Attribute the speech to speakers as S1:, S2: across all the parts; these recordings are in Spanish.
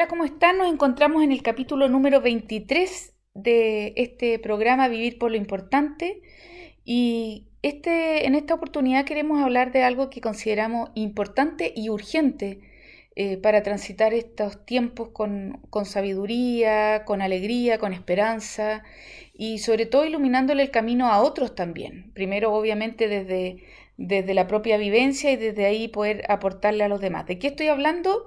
S1: Hola, ¿cómo están? Nos encontramos en el capítulo número 23 de este programa Vivir por lo Importante y este, en esta oportunidad queremos hablar de algo que consideramos importante y urgente eh, para transitar estos tiempos con, con sabiduría, con alegría, con esperanza y sobre todo iluminándole el camino a otros también. Primero, obviamente, desde, desde la propia vivencia y desde ahí poder aportarle a los demás. ¿De qué estoy hablando?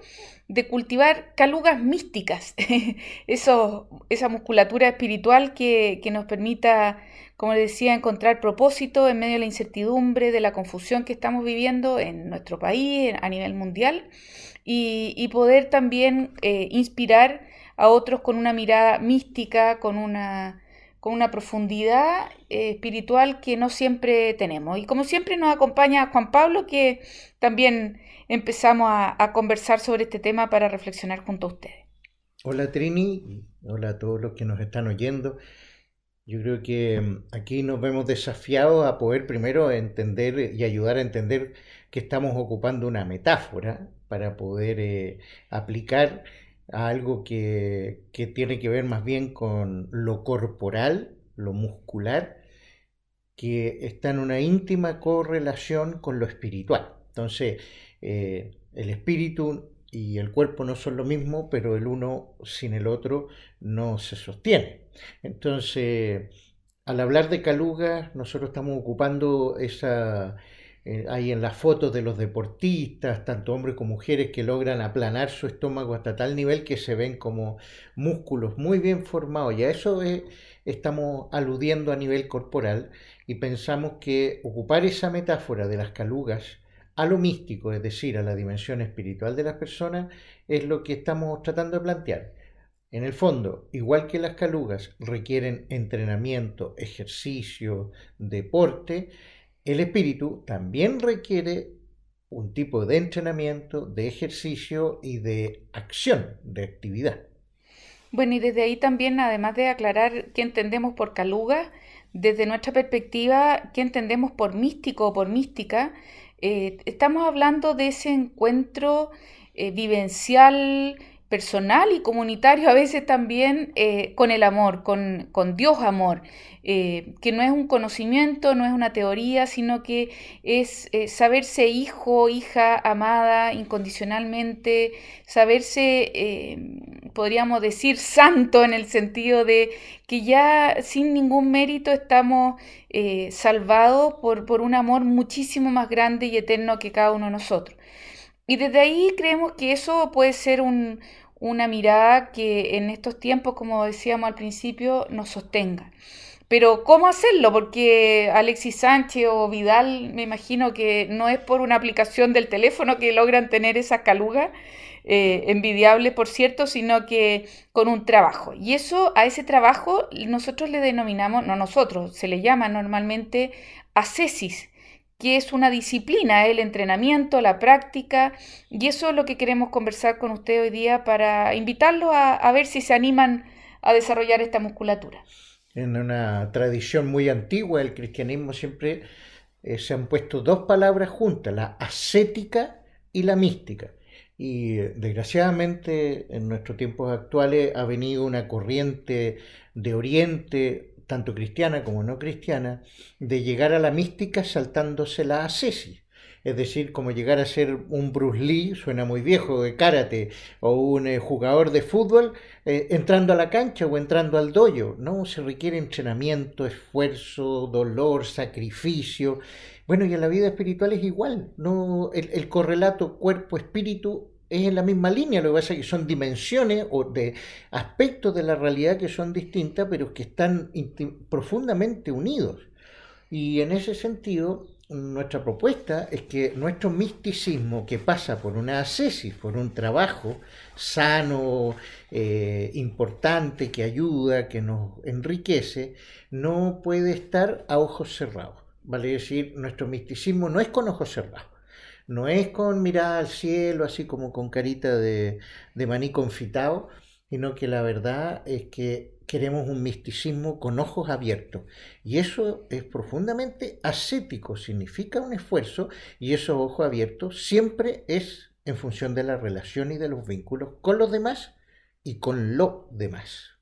S1: De cultivar calugas místicas, Eso, esa musculatura espiritual que, nos permita, como decía, encontrar propósito en medio de la incertidumbre, de la confusión que estamos viviendo en nuestro país, a nivel mundial, y, y poder también eh, inspirar a otros con una mirada mística, con una con una profundidad eh, espiritual que no siempre tenemos. Y como siempre nos acompaña Juan Pablo, que también empezamos a, conversar sobre este tema para reflexionar junto a ustedes.
S2: Hola Trini, hola a todos los que nos están oyendo. Yo creo que mm, aquí nos vemos desafiados a poder primero entender y ayudar a entender que estamos ocupando una metáfora para poder eh, aplicar a algo que, tiene que ver más bien con lo corporal, lo muscular, que está en una íntima correlación con lo espiritual. Entonces, eh, el espíritu y el cuerpo no son lo mismo, pero el uno sin el otro no se sostiene. Entonces, al hablar de calugas, nosotros estamos ocupando esa, eh, hay en las fotos de los deportistas, tanto hombres como mujeres, que logran aplanar su estómago hasta tal nivel que se ven como músculos muy bien formados. Y a eso estamos aludiendo a nivel corporal y pensamos que ocupar esa metáfora de las calugas a lo místico, es decir, a la dimensión espiritual de las personas, es lo que estamos tratando de plantear. En el fondo, igual que las calugas requieren entrenamiento, ejercicio, deporte, el espíritu también requiere un tipo de entrenamiento, de ejercicio y de acción, de actividad.
S1: Bueno, y desde ahí también, además de aclarar qué entendemos por caluga, desde nuestra perspectiva, qué entendemos por místico o por mística, eh, estamos hablando de ese encuentro eh, vivencial, personal y comunitario a veces también eh, con el amor, con, con Dios amor, eh, que no es un conocimiento, no es una teoría, sino que es eh, saberse hijo, hija, amada incondicionalmente, saberse, podríamos decir, santo en el sentido de que ya sin ningún mérito estamos salvados por, por un amor muchísimo más grande y eterno que cada uno de nosotros. Y desde ahí creemos que eso puede ser un, una mirada que en estos tiempos, como decíamos al principio, nos sostenga. Pero ¿cómo hacerlo? Porque Alexis Sánchez o Vidal, me imagino que no es por una aplicación del teléfono que logran tener esa caluga, eh, envidiable por cierto, sino que con un trabajo. Y eso, a ese trabajo, nosotros le denominamos, no nosotros, se le llama normalmente ascesis, que es una disciplina, el entrenamiento, la práctica, y eso es lo que queremos conversar con usted hoy día para invitarlos a, ver si se animan a desarrollar esta musculatura.
S2: En una tradición muy antigua del cristianismo siempre eh, se han puesto dos palabras juntas, la ascética y la mística. Y desgraciadamente en nuestros tiempos actuales ha venido una corriente de Oriente tanto cristiana como no cristiana, de llegar a la mística saltándose la ascesis. Es decir, como llegar a ser un Bruce Lee, suena muy viejo, de karate, o un eh, jugador de fútbol, eh, entrando a la cancha o entrando al dojo. No, se requiere entrenamiento, esfuerzo, dolor, sacrificio. Bueno, y en la vida espiritual es igual. No, el correlato cuerpo-espíritu es en la misma línea, lo que pasa es que son dimensiones o de aspectos de la realidad que son distintas, pero que están profundamente unidos. Y en ese sentido, nuestra propuesta es que nuestro misticismo, que pasa por una ascesis, por un trabajo sano, eh, importante, que ayuda, que nos enriquece, no puede estar a ojos cerrados. Vale decir, nuestro misticismo no es con ojos cerrados no es con mirada al cielo, así como con carita de, de maní confitado, sino que la verdad es que queremos un misticismo con ojos abiertos. Y eso es profundamente ascético, significa un esfuerzo, y esos ojos abiertos siempre es en función de la relación y de los vínculos con los demás y con lo demás.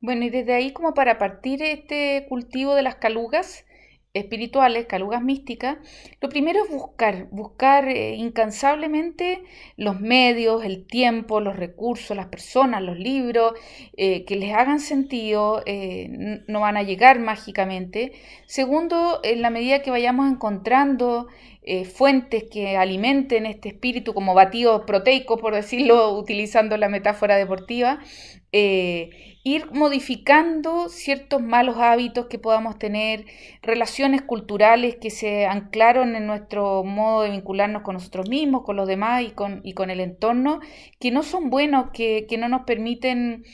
S1: Bueno, y desde ahí como para partir este cultivo de las calugas, espirituales, calugas místicas, lo primero es buscar, buscar eh, incansablemente los medios, el tiempo, los recursos, las personas, los libros, eh, que les hagan sentido, eh, no van a llegar mágicamente. Segundo, en la medida que vayamos encontrando fuentes que alimenten este espíritu como batidos proteicos, por decirlo, utilizando la metáfora deportiva, ir modificando ciertos malos hábitos que podamos tener, relaciones culturales que se anclaron en nuestro modo de vincularnos con nosotros mismos, con los demás y con, y con el entorno, que no son buenos, que, que no nos permiten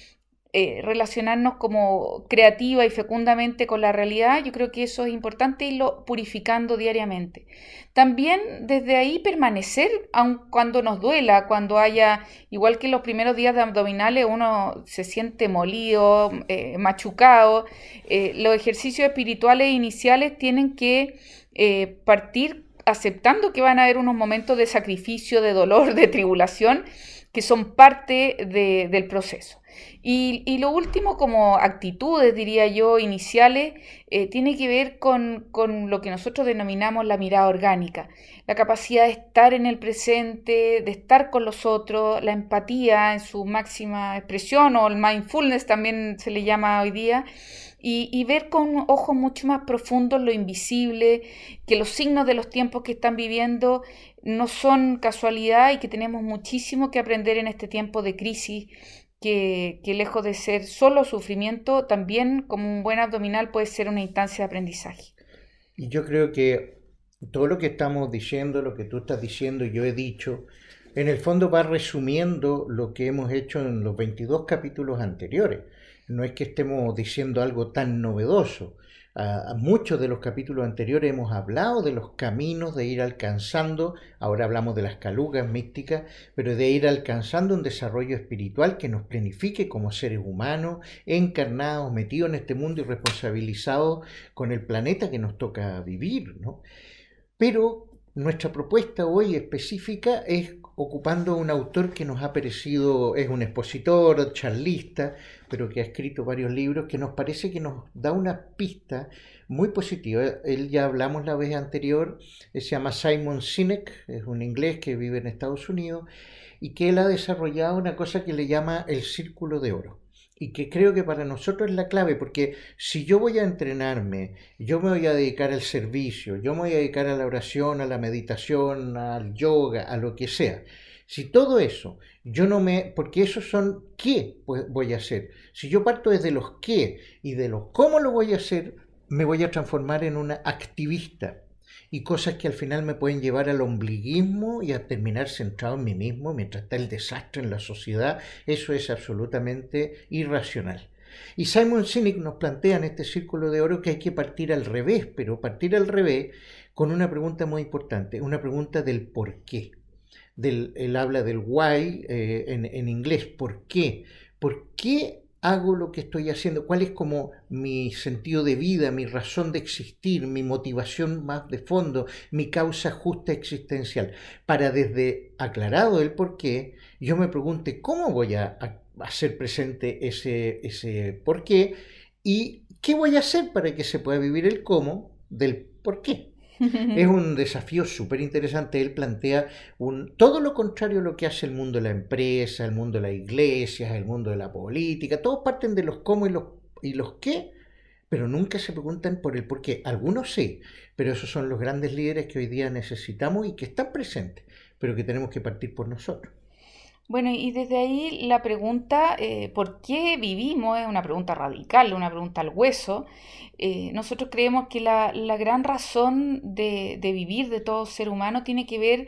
S1: eh, relacionarnos como creativa y fecundamente con la realidad, yo creo que eso es importante irlo purificando diariamente. También desde ahí permanecer, aun cuando nos duela, cuando haya, igual que los primeros días de abdominales, uno se siente molido, eh, machucado, eh, los ejercicios espirituales iniciales tienen que partir aceptando que van a haber unos momentos de sacrificio, de dolor, de tribulación, que son parte del proceso. Y, lo último, como actitudes, diría yo, iniciales, eh, tiene que ver con, lo que nosotros denominamos la mirada orgánica, la capacidad de estar en el presente, de estar con los otros, la empatía en su máxima expresión, o el mindfulness también se le llama hoy día, y, y, ver con ojos mucho más profundos lo invisible, que los signos de los tiempos que están viviendo no son casualidad y que tenemos muchísimo que aprender en este tiempo de crisis que, lejos de ser solo sufrimiento, también como un buen abdominal puede ser una instancia de aprendizaje.
S2: Y yo creo que todo lo que estamos diciendo, lo que tú estás diciendo yo he dicho, en el fondo va resumiendo lo que hemos hecho en los 22 capítulos anteriores. No es que estemos diciendo algo tan novedoso, muchos de los capítulos anteriores hemos hablado de los caminos de ir alcanzando, ahora hablamos de las calugas místicas, pero de ir alcanzando un desarrollo espiritual que nos planifique como seres humanos, encarnados, metidos en este mundo y responsabilizados con el planeta que nos toca vivir. ¿no? Pero nuestra propuesta hoy específica es ocupando un autor que nos ha parecido, es un expositor, charlista, pero que ha escrito varios libros, que nos parece que nos da una pista muy positiva. Él ya hablamos la vez anterior, se llama Simon Sinek, es un inglés que vive en Estados Unidos, y que él ha desarrollado una cosa que le llama el círculo de oro y que creo que para nosotros es la clave, porque si yo voy a entrenarme, yo me voy a dedicar al servicio, yo me voy a dedicar a la oración, a la meditación, al yoga, a lo que sea. Si todo eso, yo no me, porque esos son qué voy a hacer. Si yo parto desde los qué y de los cómo lo voy a hacer, me voy a transformar en una activista y cosas que al final me pueden llevar al ombliguismo y a terminar centrado en mí mismo mientras está el desastre en la sociedad. Eso es absolutamente irracional. Y Simon Sinek nos plantea en este círculo de oro que hay que partir al revés, pero partir al revés con una pregunta muy importante, una pregunta del por qué. Del, él habla del why eh, en, en inglés, ¿por qué? ¿Por qué hago lo que estoy haciendo, cuál es como mi sentido de vida, mi razón de existir, mi motivación más de fondo, mi causa justa existencial, para desde aclarado el por qué, yo me pregunte cómo voy a, hacer presente ese, ese por qué y qué voy a hacer para que se pueda vivir el cómo del por qué. es un desafío súper interesante. Él plantea un, todo lo contrario a lo que hace el mundo de la empresa, el mundo de la iglesia, el mundo de la política. Todos parten de los cómo y los, y los qué, pero nunca se preguntan por el por qué. Algunos sí, pero esos son los grandes líderes que hoy día necesitamos y que están presentes, pero que tenemos que partir por nosotros.
S1: Bueno, y desde ahí la pregunta, eh, ¿por qué vivimos? Es una pregunta radical, una pregunta al hueso. Eh, nosotros creemos que la, gran razón de, vivir de todo ser humano tiene que ver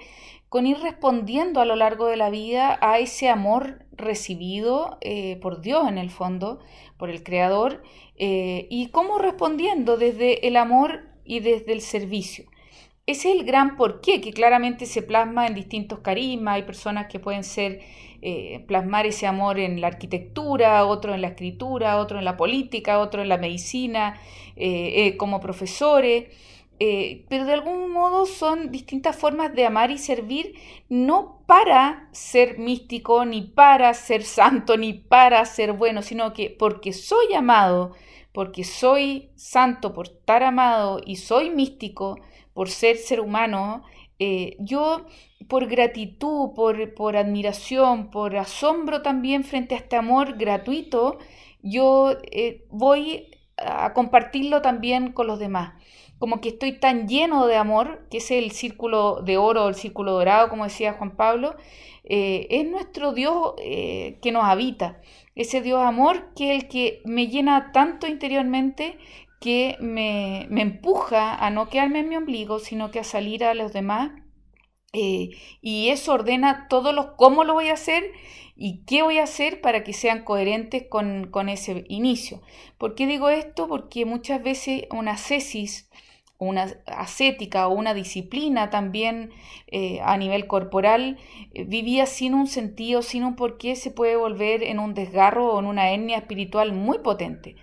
S1: con ir respondiendo a lo largo de la vida a ese amor recibido eh, por Dios en el fondo, por el Creador, y cómo respondiendo desde el amor y desde el servicio. Ese es el gran porqué que claramente se plasma en distintos carismas. Hay personas que pueden ser eh, plasmar ese amor en la arquitectura, otro en la escritura, otro en la política, otro en la medicina, eh, eh, como profesores. pero de algún modo son distintas formas de amar y servir, no para ser místico, ni para ser santo, ni para ser bueno, sino que porque soy amado, porque soy santo por estar amado y soy místico por ser ser humano, eh, yo por gratitud, por, por admiración, por asombro también frente a este amor gratuito, yo eh, voy a compartirlo también con los demás. Como que estoy tan lleno de amor, que es el círculo de oro, el círculo dorado, como decía Juan Pablo, eh, es nuestro Dios que nos habita. Ese Dios amor que es el que me llena tanto interiormente que me, empuja a no quedarme en mi ombligo, sino que a salir a los demás. Eh, y eso ordena todos los cómo lo voy a hacer y qué voy a hacer para que sean coherentes con, ese inicio. ¿Por qué digo esto? Porque muchas veces una cesis, una ascética o una disciplina también eh, a nivel corporal eh, vivía sin un sentido, sin un porqué, se puede volver en un desgarro o en una etnia espiritual muy potente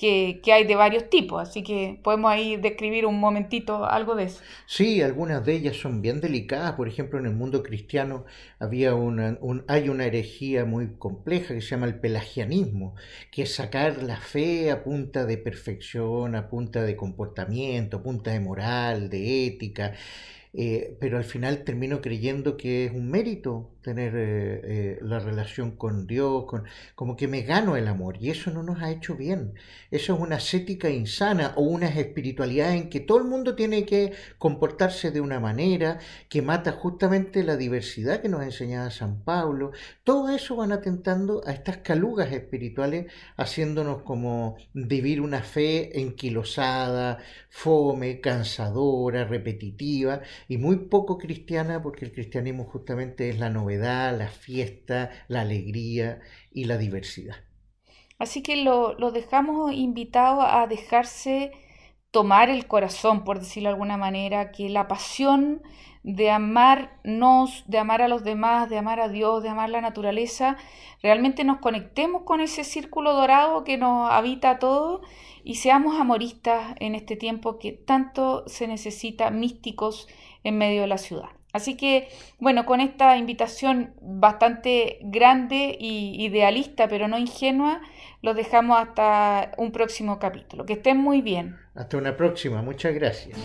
S1: que, hay de varios tipos, así que podemos ahí describir un momentito algo de eso.
S2: Sí, algunas de ellas son bien delicadas, por ejemplo en el mundo cristiano había una, hay una herejía muy compleja que se llama el pelagianismo, que es sacar la fe a punta de perfección, a punta de comportamiento, a punta de moral, de ética, eh, pero al final termino creyendo que es un mérito tener eh, eh, la relación con Dios, con, como que me gano el amor, y eso no nos ha hecho bien. Eso es una ascética insana o una espiritualidad en que todo el mundo tiene que comportarse de una manera que mata justamente la diversidad que nos enseñaba San Pablo. Todo eso van atentando a estas calugas espirituales, haciéndonos como vivir una fe enquilosada, fome, cansadora, repetitiva, y muy poco cristiana, porque el cristianismo justamente es la novedad, la fiesta, la alegría y la diversidad.
S1: Así que lo, dejamos invitado a dejarse tomar el corazón, por decirlo de alguna manera, que la pasión de amarnos, de amar a los demás, de amar a Dios, de amar la naturaleza, realmente nos conectemos con ese círculo dorado que nos habita a todos y seamos amoristas en este tiempo que tanto se necesita místicos en medio de la ciudad. Así que, bueno, con esta invitación bastante grande y idealista, pero no ingenua, los dejamos hasta un próximo capítulo. Que estén muy bien.
S2: Hasta una próxima. Muchas gracias.